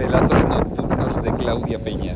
Relatos nocturnos de Claudia Peña.